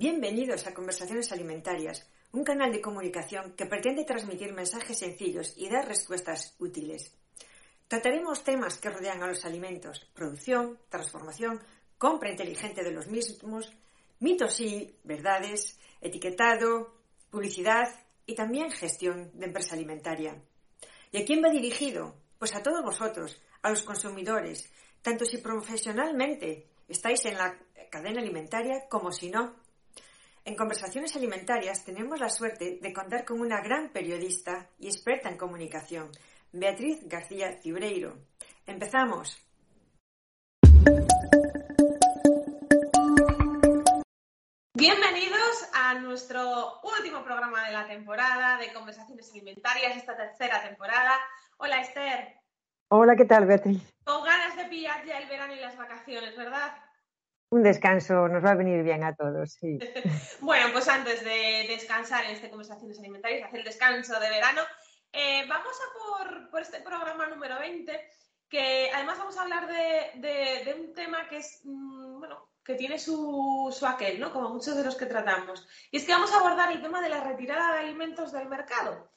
Bienvenidos a Conversaciones Alimentarias, un canal de comunicación que pretende transmitir mensajes sencillos y dar respuestas útiles. Trataremos temas que rodean a los alimentos, producción, transformación, compra inteligente de los mismos, mitos y verdades, etiquetado, publicidad y también gestión de empresa alimentaria. ¿Y a quién va dirigido? Pues a todos vosotros, a los consumidores, tanto si profesionalmente estáis en la cadena alimentaria como si no. En Conversaciones Alimentarias tenemos la suerte de contar con una gran periodista y experta en comunicación, Beatriz García Cibreiro. Empezamos. Bienvenidos a nuestro último programa de la temporada de Conversaciones Alimentarias, esta tercera temporada. Hola Esther. Hola, ¿qué tal Beatriz? Con ganas de pillar ya el verano y las vacaciones, ¿verdad? Un descanso nos va a venir bien a todos, sí. bueno, pues antes de descansar en este Conversaciones Alimentarias, hacer el descanso de verano, eh, vamos a por, este programa número 20, que además vamos a hablar de, un tema que es, mm, bueno, que tiene su, su, aquel, ¿no? Como muchos de los que tratamos. Y es que vamos a abordar el tema de la retirada de alimentos del mercado.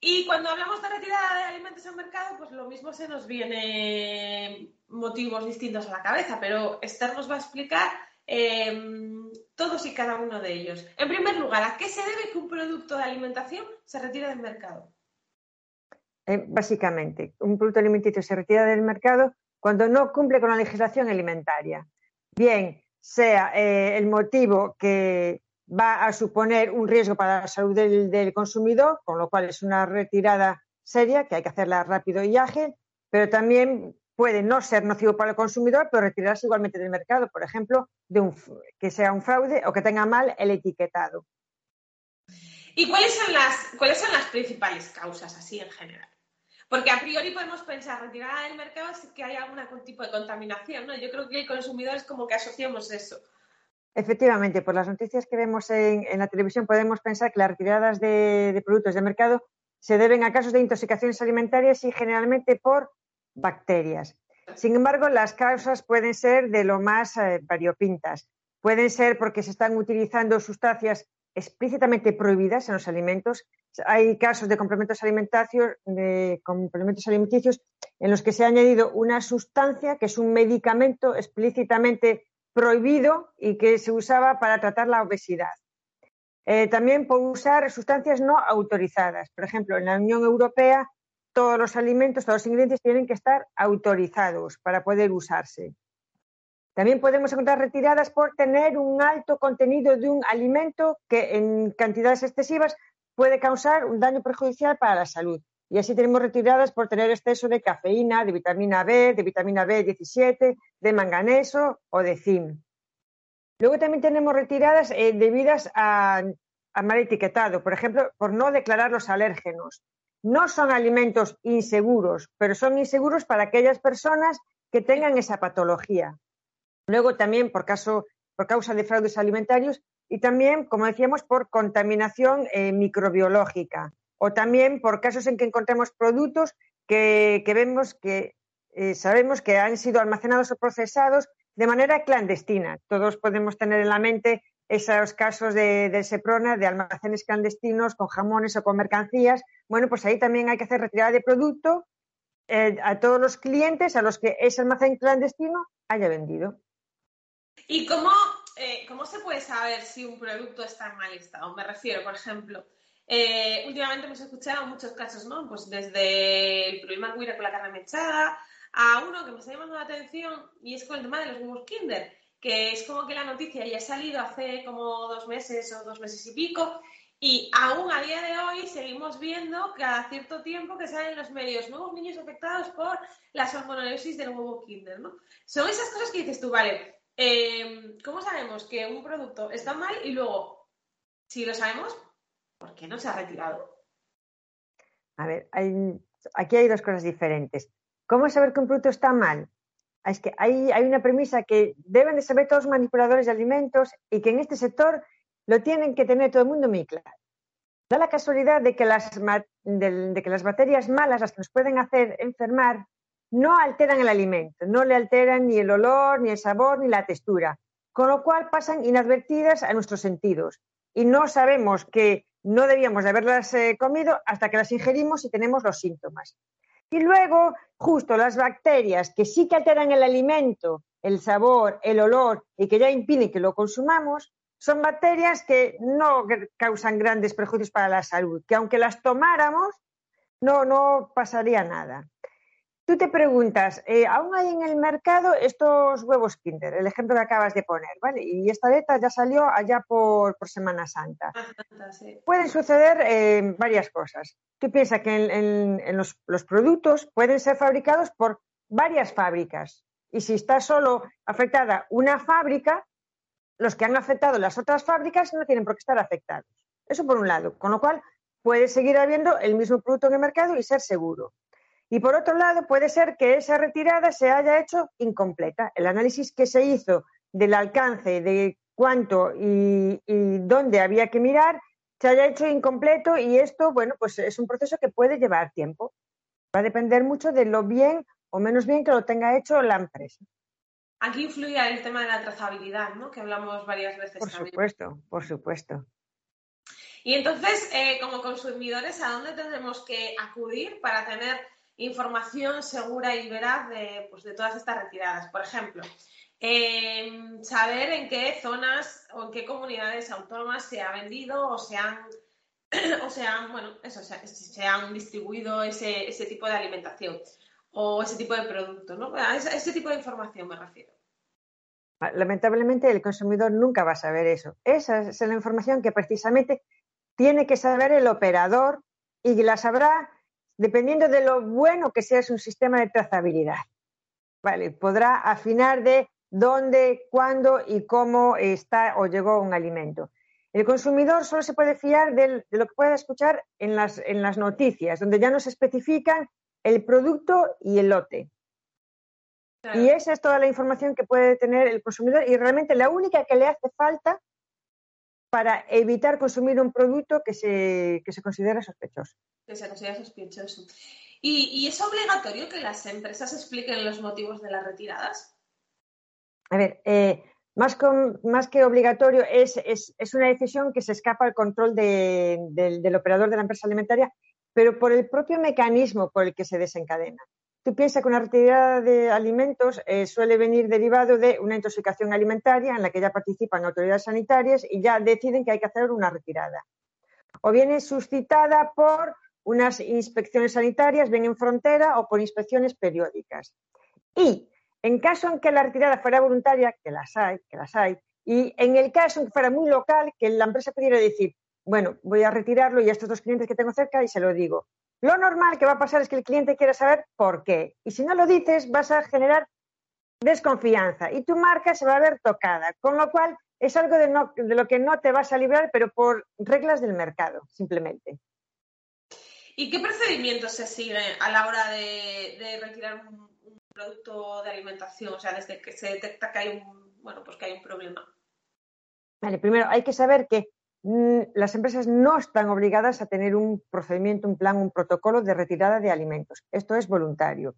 Y cuando hablamos de retirada de alimentos del mercado, pues lo mismo se nos viene motivos distintos a la cabeza, pero Esther nos va a explicar em, todos y cada uno de ellos. En primer lugar, ¿a qué se debe que un producto de alimentación se retire del mercado? Eh, básicamente, un producto alimenticio se retira del mercado cuando no cumple con la legislación alimentaria. Bien, sea eh, el motivo que va a suponer un riesgo para la salud del, consumidor, con lo cual es una retirada seria que hay que hacerla rápido y ágil, pero también puede no ser nocivo para el consumidor, pero retirarse igualmente del mercado, por ejemplo, que sea un fraude o que tenga mal el etiquetado. ¿Y cuáles son las, principales causas así en general? Porque a priori podemos pensar retirada del mercado si que hay algún tipo de contaminación, ¿no? Yo creo que el consumidor es como que asociamos eso. Efectivamente, por las noticias que vemos en, la televisión podemos pensar que las retiradas de, productos de mercado se deben a casos de intoxicaciones alimentarias y generalmente por bacterias. Sin embargo, las causas pueden ser de lo más eh, variopintas. Pueden ser porque se están utilizando sustancias explícitamente prohibidas en los alimentos. Hay casos de complementos alimenticios, de complementos alimenticios en los que se ha añadido una sustancia que es un medicamento explícitamente prohibido y que se usaba para tratar la obesidad. Eh, también por usar sustancias no autorizadas. Por ejemplo, en la Unión Europea todos los alimentos, todos los ingredientes tienen que estar autorizados para poder usarse. También podemos encontrar retiradas por tener un alto contenido de un alimento que en cantidades excesivas puede causar un daño perjudicial para la salud. Y así tenemos retiradas por tener exceso de cafeína, de vitamina B, de vitamina B17, de manganeso o de zinc. Luego también tenemos retiradas eh, debidas a, mal etiquetado, por ejemplo, por no declarar los alérgenos. No son alimentos inseguros, pero son inseguros para aquellas personas que tengan esa patología. Luego también por, caso, por causa de fraudes alimentarios y también, como decíamos, por contaminación eh, microbiológica o también por casos en que encontremos productos que, vemos que eh, sabemos que han sido almacenados o procesados de manera clandestina. Todos podemos tener en la mente esos casos de, Seprona, de almacenes clandestinos con jamones o con mercancías. Bueno, pues ahí también hay que hacer retirada de producto eh, a todos los clientes a los que ese almacén clandestino haya vendido. ¿Y cómo, eh, cómo se puede saber si un producto está en mal estado? Me refiero, por ejemplo, eh, últimamente hemos escuchado muchos casos, ¿no? Pues desde el problema que con la carne mechada a uno que me está llamando la atención y es con el tema de los huevos Kinder, que es como que la noticia ya ha salido hace como dos meses o dos meses y pico y aún a día de hoy seguimos viendo cada cierto tiempo que salen en los medios nuevos niños afectados por la salmonellosis del huevo Kinder, ¿no? Son esas cosas que dices tú, vale, eh, ¿cómo sabemos que un producto está mal y luego, si lo sabemos, ¿Por qué no se ha retirado? A ver, aquí hay dos cosas diferentes. ¿Cómo saber que un producto está mal? Es que hay, una premisa que deben de saber todos los manipuladores de alimentos y que en este sector lo tienen que tener todo el mundo muy claro. Da la casualidad de que las, de que las bacterias malas, las que nos pueden hacer enfermar, no alteran el alimento, no le alteran ni el olor, ni el sabor, ni la textura. con lo cual pasan inadvertidas a nuestros sentidos y no sabemos que no debíamos de haberlas eh, comido hasta que las ingerimos y tenemos los síntomas. Y luego, justo las bacterias que sí que alteran el alimento, el sabor, el olor y que ya impiden que lo consumamos, son bacterias que no causan grandes perjuicios para la salud, que aunque las tomáramos, no, no pasaría nada. Tú te preguntas, eh, ¿aún hay en el mercado estos huevos Kinder? El ejemplo que acabas de poner, ¿vale? Y esta beta ya salió allá por, Semana Santa. Pueden suceder eh, varias cosas. Tú piensas que en, los, los, productos pueden ser fabricados por varias fábricas. Y si está solo afectada una fábrica, los que han afectado las otras fábricas no tienen por qué estar afectados. Eso por un lado. Con lo cual, puede seguir habiendo el mismo producto en el mercado y ser seguro. Y por otro lado, puede ser que esa retirada se haya hecho incompleta. El análisis que se hizo del alcance, de cuánto y, dónde había que mirar, se haya hecho incompleto y esto, bueno, pues es un proceso que puede llevar tiempo. Va a depender mucho de lo bien o menos bien que lo tenga hecho la empresa. Aquí influye el tema de la trazabilidad, ¿no? Que hablamos varias veces. Por supuesto, por supuesto. Y entonces, eh, como consumidores, ¿a dónde tendremos que acudir para tener información segura y veraz de, pues, de todas estas retiradas. Por ejemplo, em, saber en qué zonas o en qué comunidades autónomas se ha vendido o se han, o se han, bueno, eso, se, han distribuido ese, ese, tipo de alimentación o ese tipo de producto, ¿no? A ese, tipo de información me refiero. Lamentablemente el consumidor nunca va a saber eso. Esa es la información que precisamente tiene que saber el operador y la sabrá dependiendo de lo bueno que sea su sistema de trazabilidad. Vale, podrá afinar de dónde, cuándo y cómo está o llegó un alimento. El consumidor solo se puede fiar de lo que pueda escuchar en las, en las noticias, donde ya nos especifican el producto y el lote. Y esa es toda la información que puede tener el consumidor y realmente la única que le hace falta para evitar consumir un producto que se, que se considera sospechoso. Que se considera sospechoso. ¿Y, es obligatorio que las empresas expliquen los motivos de las retiradas? A ver, eh, más, más, que obligatorio, es, es, una decisión que se escapa al control del operador de la empresa alimentaria, pero por el propio mecanismo por el que se desencadena. Tú piensas que una retirada de alimentos eh, suele venir derivado de una intoxicación alimentaria en la que ya participan autoridades sanitarias y ya deciden que hay que hacer una retirada. O viene suscitada por unas inspecciones sanitarias, bien en frontera, o por inspecciones periódicas. Y en caso en que la retirada fuera voluntaria, que las hay, que las hay, y en el caso en que fuera muy local, que la empresa pudiera decir, bueno, voy a retirarlo y a estos dos clientes que tengo cerca y se lo digo. Lo normal que va a pasar es que el cliente quiera saber por qué. Y si no lo dices, vas a generar desconfianza y tu marca se va a ver tocada. Con lo cual, es algo de, lo que no te vas a librar, pero por reglas del mercado, simplemente. ¿Y qué procedimientos se siguen a la hora de, retirar un, producto de alimentación? O sea, desde que se detecta que hay un, bueno, pues que hay un problema. Vale, primero hay que saber que las empresas no están obligadas a tener un procedimiento, un plan, un protocolo de retirada de alimentos. Esto es voluntario.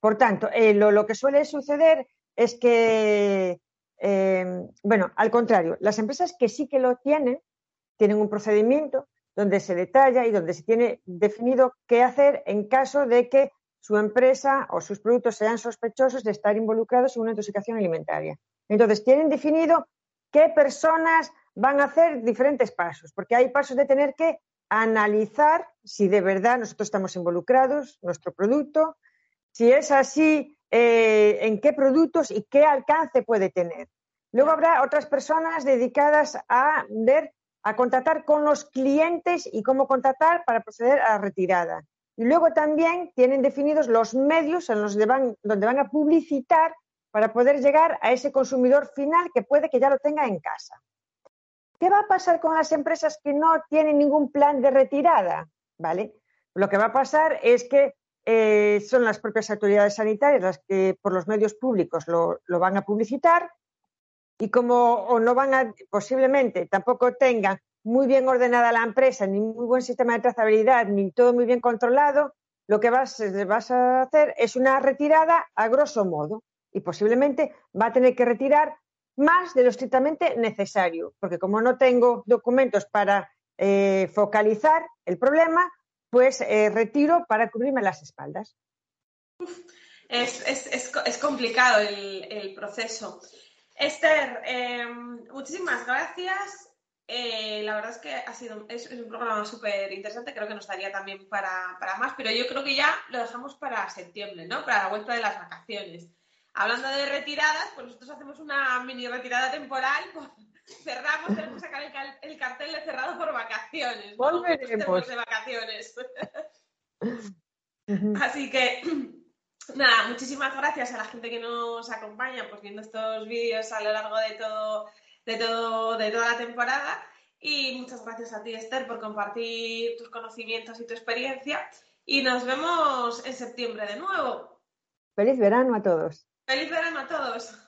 Por tanto, eh, lo, que suele suceder es que, em, bueno, al contrario, las empresas que sí que lo tienen, tienen un procedimiento donde se detalla y donde se tiene definido qué hacer en caso de que su empresa o sus productos sean sospechosos de estar involucrados en una intoxicación alimentaria. Entonces, tienen definido qué personas van a hacer diferentes pasos, porque hay pasos de tener que analizar si de verdad nosotros estamos involucrados, nuestro producto, si es así, eh, en qué productos y qué alcance puede tener. Luego habrá otras personas dedicadas a ver, a contactar con los clientes y cómo contactar para proceder a la retirada. Y luego también tienen definidos los medios en los van, donde van a publicitar para poder llegar a ese consumidor final que puede que ya lo tenga en casa. ¿Qué va a pasar con las empresas que no tienen ningún plan de retirada? ¿Vale? Lo que va a pasar es que eh, son las propias autoridades sanitarias las que por los medios públicos lo, van a publicitar y como no van a, posiblemente tampoco tengan muy bien ordenada la empresa, ni muy buen sistema de trazabilidad, ni todo muy bien controlado, lo que vas, vas a hacer es una retirada a grosso modo y posiblemente va a tener que retirar más de lo estrictamente necesario, porque como no tengo documentos para eh, focalizar el problema, pues eh, retiro para cubrirme las espaldas. Es, complicado el, proceso. Esther, em, muchísimas gracias. Eh, la verdad es que ha sido es, un programa súper interesante, creo que nos daría también para, para, más, pero yo creo que ya lo dejamos para septiembre, ¿no? Para la vuelta de las vacaciones. Hablando de retiradas, pues nosotros hacemos una mini retirada temporal. Pues, cerramos, tenemos que sacar el, cartel de cerrado por vacaciones. Volveremos. de vacaciones. Así que, nada, muchísimas gracias a la gente que nos acompaña, pues viendo estos vídeos a lo largo de todo, de todo, de toda la temporada. Y muchas gracias a ti, Esther, por compartir tus conocimientos y tu experiencia. Y nos vemos en septiembre de nuevo. Feliz verano a todos. Feliz verano a todos.